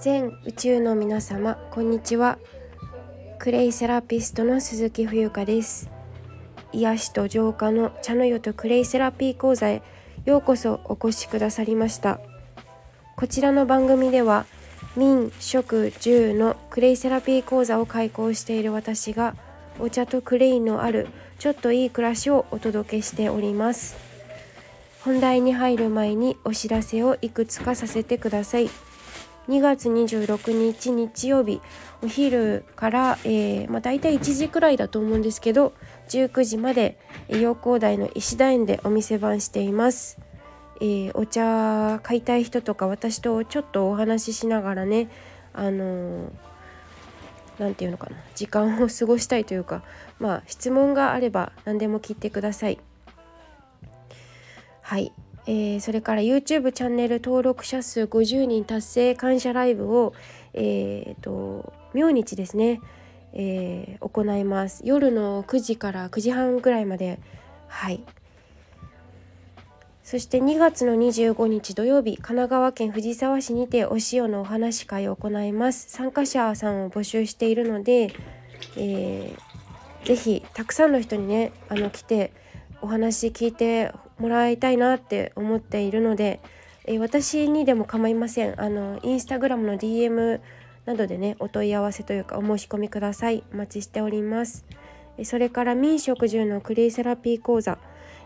全宇宙の皆様こんにちは。クレイセラピストの鈴木冬香です。癒しと浄化の茶の湯とクレイセラピー講座へようこそお越しくださりました。こちらの番組では民食住のクレイセラピー講座を開講している私がお茶とクレイのあるちょっといい暮らしをお届けしております。本題に入る前にお知らせをいくつかさせてください。2月26日日曜日お昼から、えーまあ、大体1時くらいだと思うんですけど19時まで陽光台の石田園でお店番しています、えー、お茶買いたい人とか私とちょっとお話ししながらねあの何、て言うのかな時間を過ごしたいというかまあ質問があれば何でも聞いてください。はい。えー、それから YouTube チャンネル登録者数50人達成感謝ライブを、えーと、明日ですね、えー、行います。夜の9時から9時半ぐらいまで。はい。そして2月の25日土曜日神奈川県藤沢市にてお塩のお話会を行います。参加者さんを募集しているので、えー、ぜひたくさんの人にねあの来てお話聞いてもらいたいなって思っているので、えー、私にでも構いません。あのインスタグラムの DM などでねお問い合わせというかお申し込みください。お待ちしております。それから民食住のクレイセラピー講座、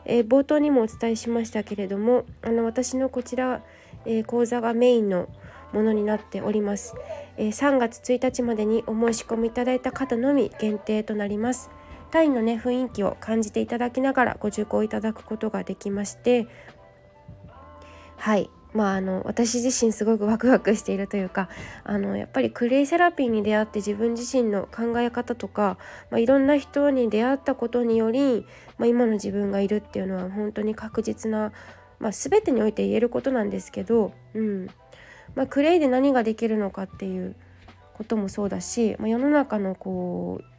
えー、冒頭にもお伝えしましたけれどもあの私のこちら、えー、講座がメインのものになっております、えー、3月1日までにお申し込みいただいた方のみ限定となります。タイのね雰囲気を感じていただきながらご受講いただくことができましてはい。まあ、あの私自身すごくワクワクしているというかあのやっぱりクレイセラピーに出会って自分自身の考え方とか、まあ、いろんな人に出会ったことにより、まあ、今の自分がいるっていうのは本当に確実な、まあ、全てにおいて言えることなんですけど、うん。ま、クレイで何ができるのかっていうこともそうだし、ま、世の中のこう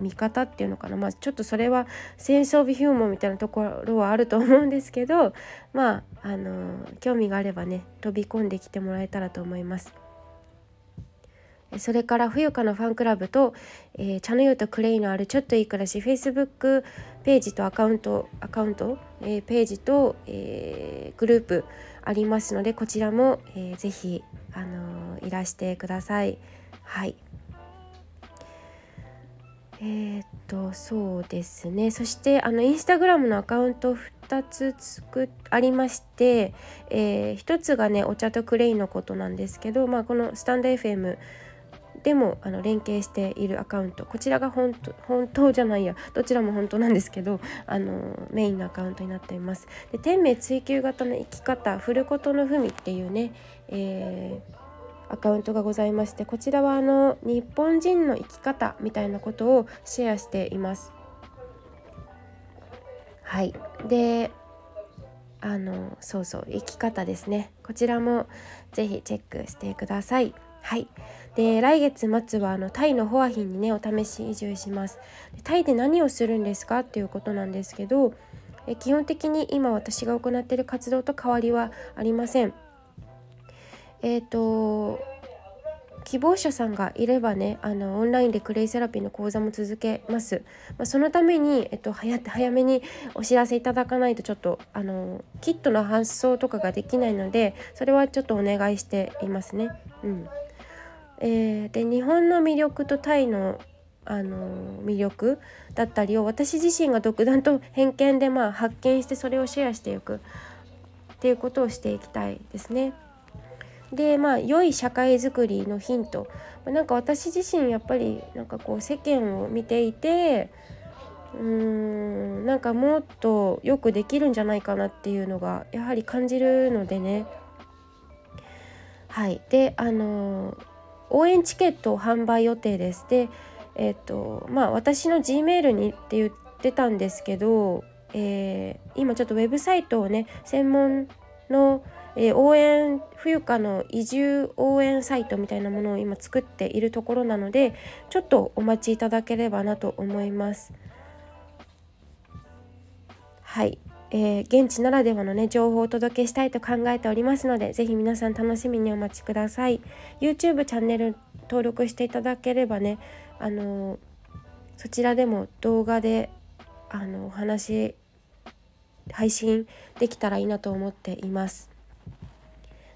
見方っていうのかなまあちょっとそれはセンス・オブ・ヒューモンみたいなところはあると思うんですけどまああの興味があればね飛び込んできてもらえたらと思います。それから冬香のファンクラブと、えー、茶の湯とクレイのあるちょっといい暮らし Facebook ページとアカウントアカウント、えー、ページと、えー、グループありますのでこちらも、えー、ぜひ、あのいらしてください。はいえ、っとそうですね。そしてあのインスタグラムのアカウント2つ作ありまして、えー、1つがねお茶とクレイのことなんですけど、まあ、このスタンド FM でもあの連携しているアカウント。こちらが本当本当じゃないや。どちらも本当なんですけどあのメインのアカウントになっています。で天命追求型の生き方「振ることの文」っていうね、えーアカウントがございましてこちらはあの日本人の生き方みたいなことをシェアしています。はい。であのそうそう生き方ですね。こちらもぜひチェックしてください。はい。で来月末はあのタイのホアヒンにねお試し移住します。タイで何をするんですかっていうことなんですけどえ基本的に今私が行っている活動と変わりはありません。えっ、ー、と希望者さんがいればねあのオンラインでクレイセラピーの講座も続けます、まあ、そのために、えっと、早早めにお知らせいただかないとちょっとあのキットの発送とかができないのでそれはちょっとお願いしていますね。うんえー、で日本の魅力とタイのあの魅力だったりを私自身が独断と偏見でまあ発見してそれをシェアしていくっていうことをしていきたいですね。でまあ良い社会づくりのヒント。なんか私自身やっぱりなんかこう世間を見ていてうーんなんかもっとよくできるんじゃないかなっていうのがやはり感じるのでね。はい。であの応援チケットを販売予定です。でえっ、とまあ私の G メールにって言ってたんですけど、えー、今ちょっとウェブサイトをね専門のえー、応援冬香の移住応援サイトみたいなものを今作っているところなのでちょっとお待ちいただければなと思います。はい。えー、現地ならではのね情報をお届けしたいと考えておりますので是非皆さん楽しみにお待ちください。YouTube チャンネル登録していただければねあのー、そちらでも動画であのお話配信できたらいいなと思っています。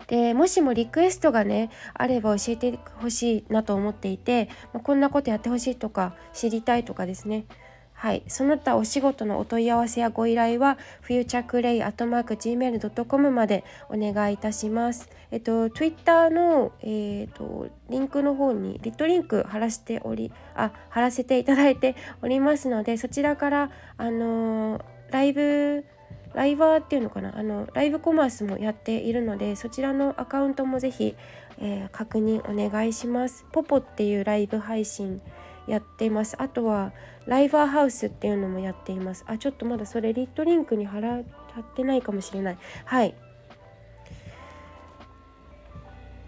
でもしもリクエストがねあれば教えてほしいなと思っていて、ま、こんなことやってほしいとか知りたいとかですねはい、その他お仕事のお問い合わせやご依頼は futureclay.gmail.com までお願いいたします。えっと Twitter の、えー、っとリンクの方にリットリンク貼らせておりあ貼らせていただいておりますのでそちらからあのライブライバーっていうのかな？あのライブコマースもやっているのでそちらのアカウントもぜひ、えー、確認お願いします。ポポっていうライブ配信やっています。あとはライバーハウスっていうのもやっています。あちょっとまだそれリットリンクに貼ら貼ってないかもしれない。はい。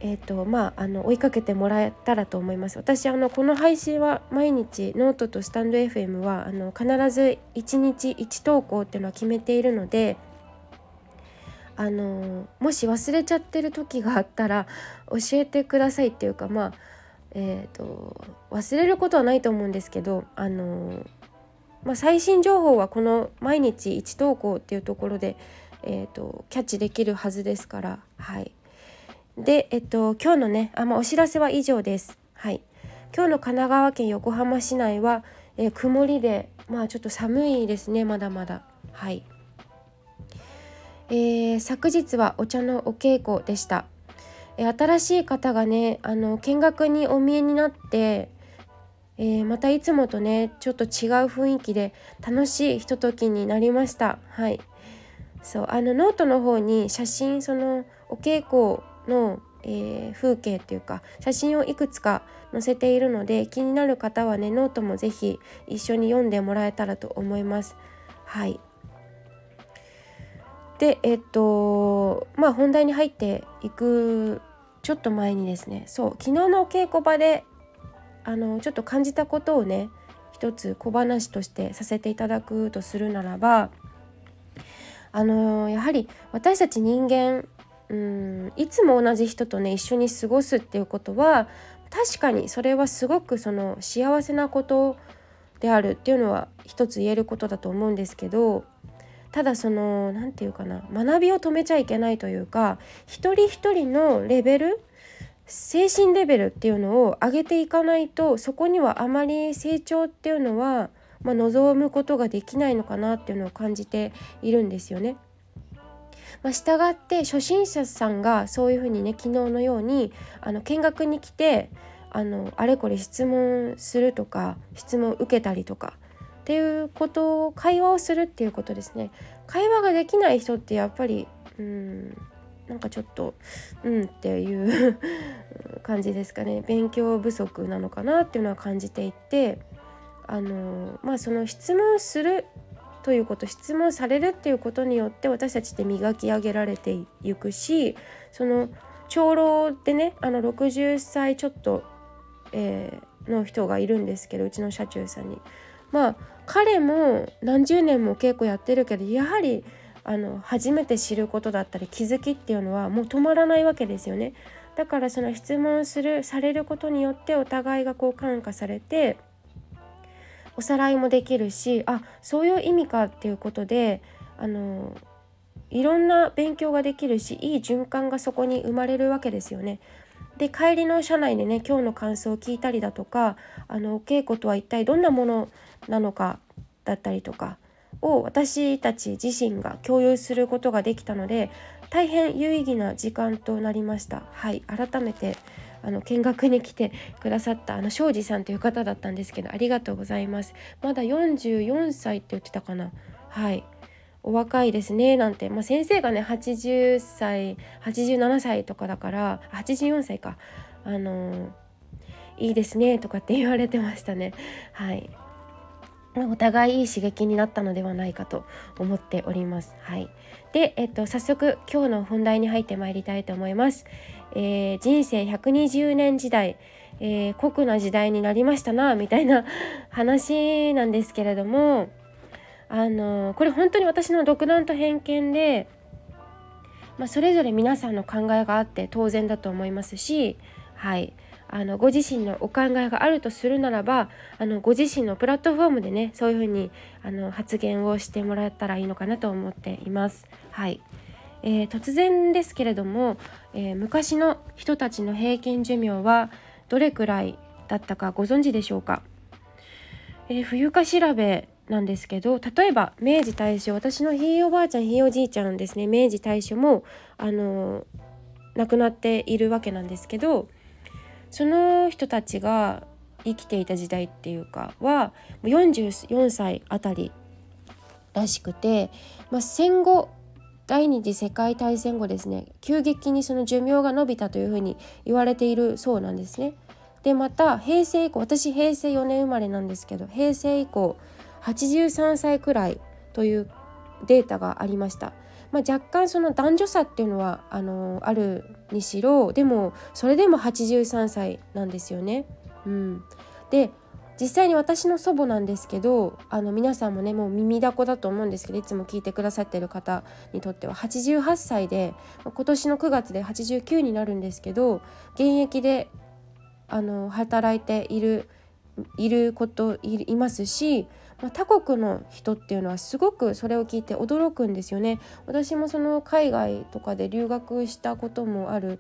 えーとまあ、あの追いかけてもらえたらと思います。私あのこの配信は毎日ノートとスタンド FM はあの必ず1日1投稿っていうのは決めているのであのもし忘れちゃってる時があったら教えてくださいっていうかまあえーと、忘れることはないと思うんですけどあのまあ、最新情報はこの毎日1投稿っていうところで、えーと、キャッチできるはずですからはい。でえっと今日のねあ、まあ、お知らせは以上です。はい。今日の神奈川県横浜市内は、えー、曇りでまあちょっと寒いですねまだまだ。はい。えー、昨日はお茶のお稽古でした。え新しい方がねあの見学にお見えになって、え、またいつもとねちょっと違う雰囲気で楽しいひとときになりました。はい。そうあのノートの方に写真そのお稽古の、えー、風景っていうか写真をいくつか載せているので気になる方はねノートも是非一緒に読んでもらえたらと思います。はい。でえっとまあ本題に入っていくちょっと前にですねそう昨日の稽古場であのちょっと感じたことをね一つ小話としてさせていただくとするならばあのやはり私たち人間うんいつも同じ人とね一緒に過ごすっていうことは確かにそれはすごくその幸せなことであるっていうのは一つ言えることだと思うんですけどただその何て言うかな学びを止めちゃいけないというか一人一人のレベル精神レベルっていうのを上げていかないとそこにはあまり成長っていうのは、まあ、望むことができないのかなっていうのを感じているんですよね。まあ、従って初心者さんがそういうふうにね昨日のようにあの見学に来てあのあれこれ質問するとか質問受けたりとかっていうことを会話をするっていうことですね。会話ができない人ってやっぱりうんなんかちょっとうんっていう感じですかね。勉強不足なのかなっていうのは感じていてあのまあその質問するということ質問されるっていうことによって私たちって磨き上げられていくしその長老でねあの60歳ちょっと、えー、の人がいるんですけどうちの車中さんに。まあ彼も何十年も稽古やってるけどやはりあの初めて知ることだったり気づきっていうのはもう止まらないわけですよね。だからその質問するされることによってお互いがこう感化されておさらいもできるしあそういう意味かっていうことであのいろんな勉強ができるしいい循環がそこに生まれるわけですよね。で帰りの車内でね今日の感想を聞いたりだとかあのお稽古とは一体どんなものなのかだったりとかを私たち自身が共有することができたので大変有意義な時間となりましたはい改めてあの見学に来てくださったあの庄司さんという方だったんですけどありがとうございます。まだ44歳って言ってたかな？はい。お若いですねなんて、まあ、先生がね80歳87歳とかだから84歳か。あのー、いいですねとかって言われてましたね。はい。お互いいい刺激になったのではないかと思っております。はい、で、えっと、早速今日の本題に入ってまいりたいと思います。えー、人生120年時代、えー、酷な時代になりましたなみたいな 話なんですけれどもあのこれ本当に私の独断と偏見で、まあ、それぞれ皆さんの考えがあって当然だと思いますしはいあのご自身のお考えがあるとするならばあのご自身のプラットフォームでねそういうふうにあの発言をしてもらったらいいのかなと思っています。はいえー、突然ですけれども、えー、昔の人たちの平均寿命はどれくらいだったかご存知でしょうか、えー、冬化調べなんですけど例えば明治大正私のひいおばあちゃんひいおじいちゃんですね。明治大正もあの亡くなっているわけなんですけどその人たちが生きていた時代っていうかは44歳あたりらしくて、まあ、戦後第二次世界大戦後ですね急激にその寿命が延びたというふうに言われているそうなんですね。でまた平成以降私平成4年生まれなんですけど平成以降83歳くらいというデータがありました。まあ、若干その男女差っていうのはあのあるにしろでもそれでも83歳なんですよね。うん、で実際に私の祖母なんですけどあの皆さんもねもう耳だこだと思うんですけどいつも聞いてくださってる方にとっては88歳で今年の9月で89になるんですけど現役であの働いているいることいますしまあ、他国の人っていうのはすごくそれを聞いて驚くんですよね。私もその海外とかで留学したこともある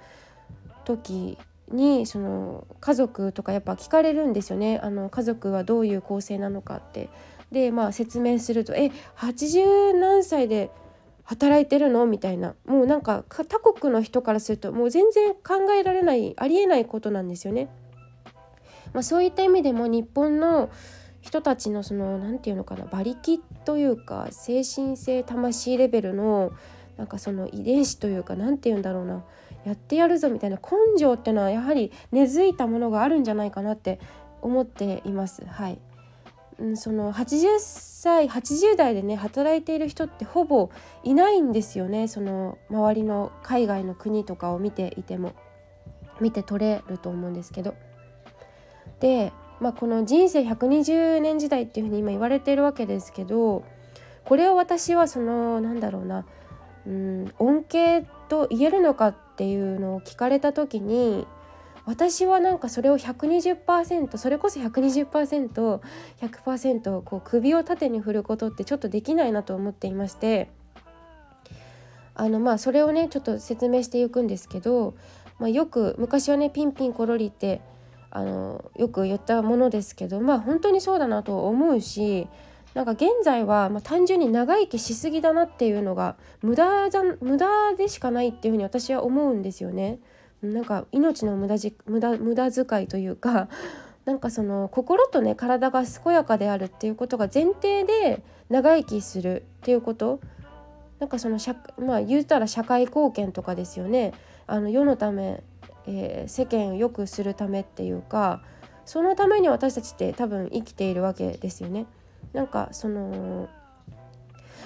時にその家族とかやっぱ聞かれるんですよねあの家族はどういう構成なのかって。でまあ説明すると「え80何歳で働いてるの?」みたいなもうなんか他国の人からするともう全然考えられないありえないことなんですよね。まあ、そういった意味でも日本の人たちのその何て言うのかな馬力というか精神性魂レベルのなんかその遺伝子というか何て言うんだろうなやってやるぞみたいな根性っていうのはやはり根付いたものがあるんじゃないかなって思っています。はい。うん、その80歳80代でね働いている人ってほぼいないんですよね。その周りの海外の国とかを見ていても見て取れると思うんですけど。でまあ、この人生120年時代っていうふうに今言われているわけですけどこれを私はそのなんだろうなうん恩恵と言えるのかっていうのを聞かれた時に私はなんかそれを120%それこそ 120%100% こう首を縦に振ることってちょっとできないなと思っていましてあのまあそれをねちょっと説明していくんですけど、まあ、よく昔はねピンピンコロリってあのよく言ったものですけどまあ本当にそうだなと思うしなんか現在は、まあ、単純に長生きしすぎだなっていうのが無駄じゃ無駄でしかないっていうふうに私は思うんですよね。なんか命の無駄じ無駄無駄遣いというか なんかその心とね体が健やかであるっていうことが前提で長生きするっていうことなんかそのまあ言うたら社会貢献とかですよねあの世のためえー、世間を良くするためっていうかそのために私たちって多分生きているわけですよね。なんかその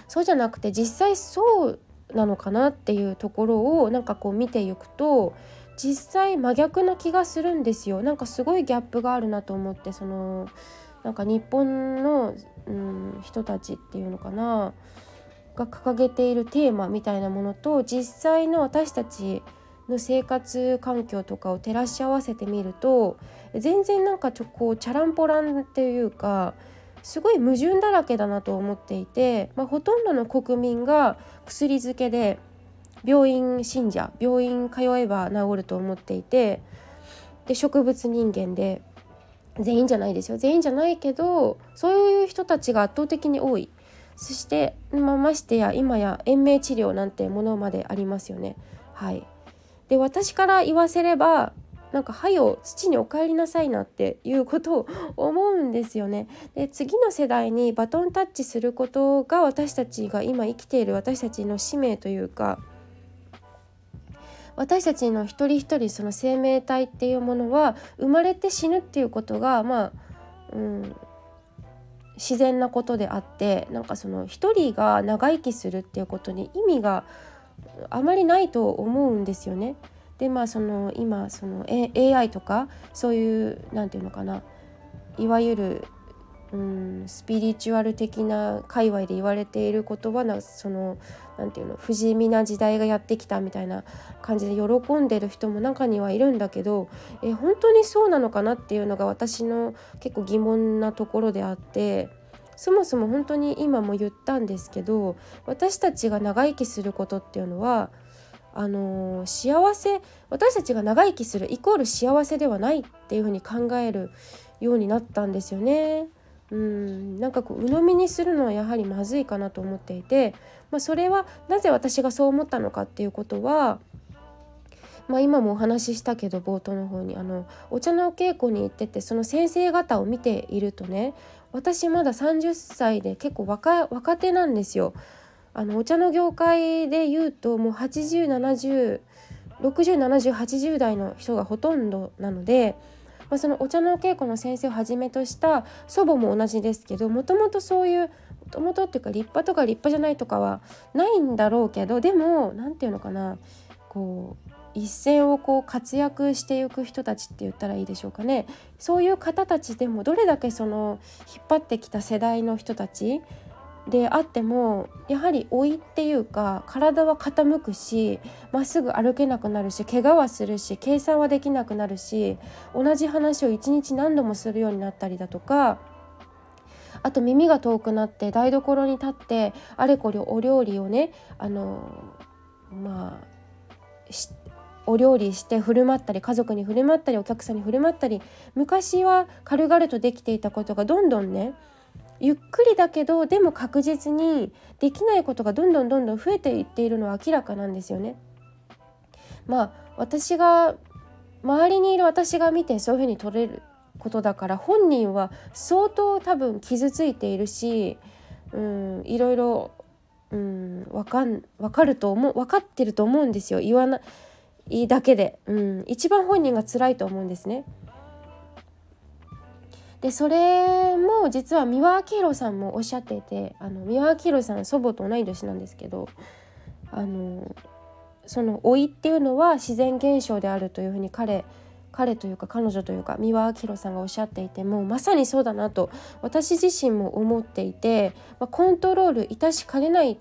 そうじゃなくて実際そうなのかなっていうところをなんかこう見ていくと実際真逆な気がするんですよ。なんかすごいギャップがあるなと思ってそのなんか日本の、うん、人たちっていうのかなが掲げているテーマみたいなものと実際の私たちの生活環境とかを照らし合わせてみると全然なんかちょこうチャランポランっていうかすごい矛盾だらけだなと思っていて、まあ、ほとんどの国民が薬漬けで病院信者病院通えば治ると思っていてで植物人間で全員じゃないですよ。全員じゃないけどそういう人たちが圧倒的に多い。そして、まあ、ましてや今や延命治療なんてものまでありますよね。はい。で私から言わせればなんか「はよ土にお帰りなさいな」っていうことを思うんですよね。で次の世代にバトンタッチすることが私たちが今生きている私たちの使命というか私たちの一人一人その生命体っていうものは生まれて死ぬっていうことがまあ、うん、自然なことであってなんかその一人が長生きするっていうことに意味があまりないと思うんですよね。でまあその今その AI とかそういう何て言うのかな。いわゆるうんスピリチュアル的な界隈で言われていることはなその何て言うの不死身な時代がやってきたみたいな感じで喜んでる人も中にはいるんだけどえ本当にそうなのかなっていうのが私の結構疑問なところであってそもそも本当に今も言ったんですけど私たちが長生きすることっていうのはあの幸せ私たちが長生きするイコール幸せではないっていうふうに考えるようになったんですよね。うんなんかこう鵜呑みにするのはやはりまずいかなと思っていて、まあ、それはなぜ私がそう思ったのかっていうことは、まあ、今もお話ししたけど冒頭の方にあのお茶のお稽古に行っててその先生方を見ているとね私まだ30歳で結構若若手なんですよ。あのお茶の業界で言うともう8070607080代の人がほとんどなので。まあ、そのお茶のお稽古の先生をはじめとした祖母も同じですけどもともとそういうもともとっていうか立派とか立派じゃないとかはないんだろうけどでも何て言うのかなこう一線をこう活躍していく人たちって言ったらいいでしょうかねそういう方たちでもどれだけその引っ張ってきた世代の人たちであってもやはり老いっていうか体は傾くしまっすぐ歩けなくなるし怪我はするし計算はできなくなるし同じ話を一日何度もするようになったりだとかあと耳が遠くなって台所に立ってあれこれお料理をねあのまあお料理して振る舞ったり家族に振る舞ったりお客さんに振る舞ったり昔は軽々とできていたことがどんどんねゆっくりだけどでも確実にできないことがどんどんどんどん増えていっているのは明らかなんですよね。まあ私が周りにいる私が見てそういうふうに取れることだから本人は相当多分傷ついているし、うん、いろいろ、うん、分かん分かると思う分かってると思うんですよ言わないだけで、うん、一番本人が辛いと思うんですね。でそれも実は三輪明宏さんもおっしゃっていてあの三輪明宏さん祖母と同い年なんですけどあのその老いっていうのは自然現象であるというふうに彼彼というか彼女というか三輪明宏さんがおっしゃっていてもうまさにそうだなと私自身も思っていて、まあ、コントロールいたしかねない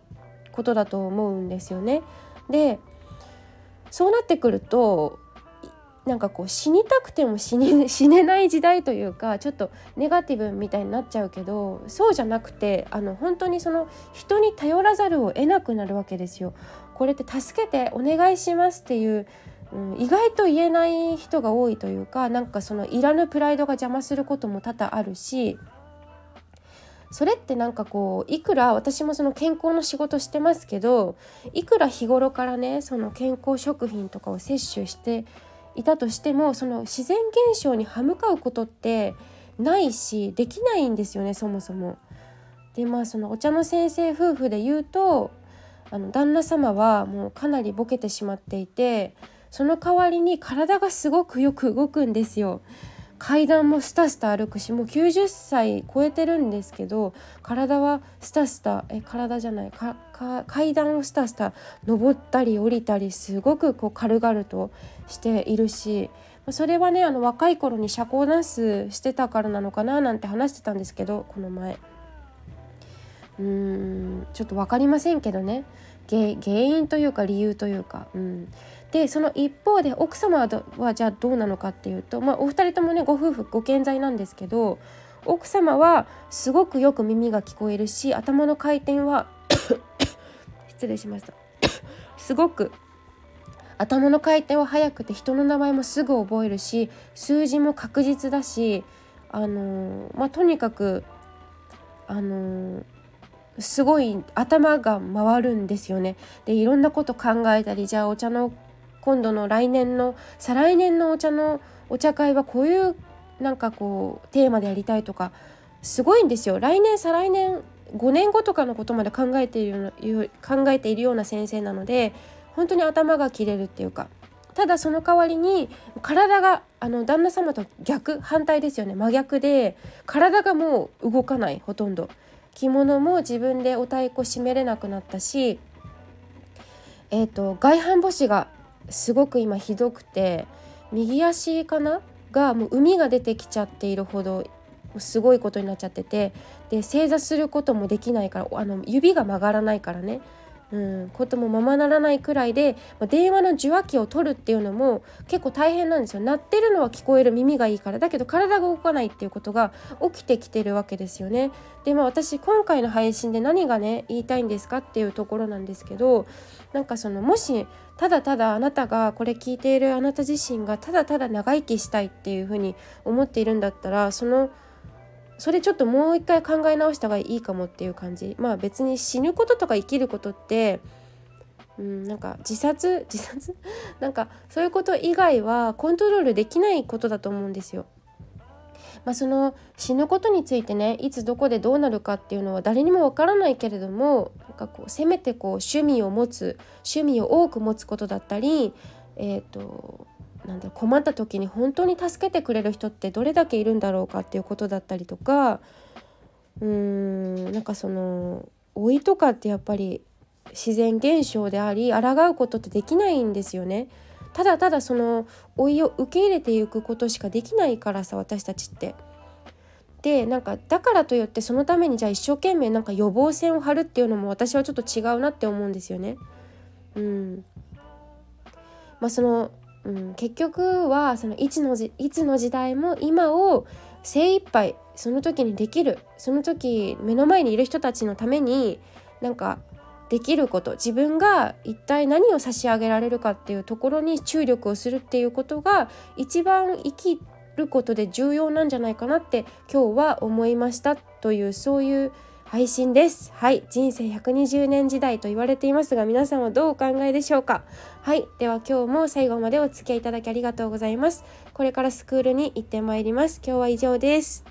ことだと思うんですよね。でそうなってくるとなんかこう死にたくても死に 死ねない時代というかちょっとネガティブみたいになっちゃうけどそうじゃなくてあの本当にその人に頼らざるを得なくなるわけですよ。これって助けてお願いしますっていう、うん、意外と言えない人が多いというかなんかそのいらぬプライドが邪魔することも多々あるしそれってなんかこういくら私もその健康の仕事してますけどいくら日頃からねその健康食品とかを摂取していたとしてもその自然現象に歯向かうことってないしできないんですよねそもそも。でまあそのお茶の先生夫婦で言うとあの旦那様はもうかなりボケてしまっていてその代わりに体がすごくよく動くんですよ。階段もスタスタ歩くしもう90歳超えてるんですけど体はスタスタえ体じゃないか階段をスタスタ登ったり降りたりすごくこう軽々としているしそれはねあの若い頃に社交ダンスしてたからなのかななんて話してたんですけどこの前。うーんちょっと分かりませんけどね。原因というか理由というか、うん、でその一方で奥様はじゃあどうなのかっていうと、まあ、お二人ともねご夫婦ご健在なんですけど奥様はすごくよく耳が聞こえるし頭の回転は失礼しました すごく頭の回転は速くて人の名前もすぐ覚えるし数字も確実だしあのまあ、とにかくあのすごい頭が回るんですよね。でいろんなこと考えたりじゃあお茶の今度の来年の再来年のお茶のお茶会はこういうなんかこうテーマでやりたいとかすごいんですよ来年再来年5年後とかのことまで考えている考えているような先生なので本当に頭が切れるっていうか。ただその代わりに体があの旦那様と逆反対ですよね。真逆で体がもう動かないほとんど。着物も自分でお太鼓締めれなくなったしえーと、外反母趾がすごく今ひどくて右足かな？がもう海が出てきちゃっているほどすごいことになっちゃっててで正座することもできないからあの指が曲がらないからね。うん、こともままならないくらいで、まあ、電話の受話器を取るっていうのも結構大変なんですよ。鳴ってるのは聞こえる耳がいいからだけど体が動かないっていうことが起きてきてるわけですよね。でまあ私今回の配信で何がね言いたいんですかっていうところなんですけどなんかそのもしただただあなたがこれ聞いているあなた自身がただただ長生きしたいっていうふうに思っているんだったらそのそれちょっともう一回考え直した方がいいかもっていう感じ。まあ別に死ぬこととか生きることってうんなんか自殺？自殺？なんかそういうこと以外はコントロールできないことだと思うんですよ。まあ、その死ぬことについてねいつどこでどうなるかっていうのは誰にもわからないけれどもなんかこうせめてこう趣味を持つ趣味を多く持つことだったり、えーとなんだ困った時に本当に助けてくれる人ってどれだけいるんだろうかっていうことだったりとかうーんなんかその老いとかってやっぱり自然現象であり抗うことってできないんですよね。ただただその老いを受け入れていくことしかできないからさ私たちって。でなんかだからといってそのためにじゃあ一生懸命なんか予防線を張るっていうのも私はちょっと違うなって思うんですよね。うんまあ、そのうん、結局はそのいつのじいつの時代も今を精一杯その時にできるその時目の前にいる人たちのためになんかできること自分が一体何を差し上げられるかっていうところに注力をするっていうことが一番生きることで重要なんじゃないかなって今日は思いましたというそういう配信です。はい、人生120年時代と言われていますが、皆さんはどうお考えでしょうか？はい、では今日も最後までお付き合いいただきありがとうございます。これからスクールに行ってまいります。今日は以上です。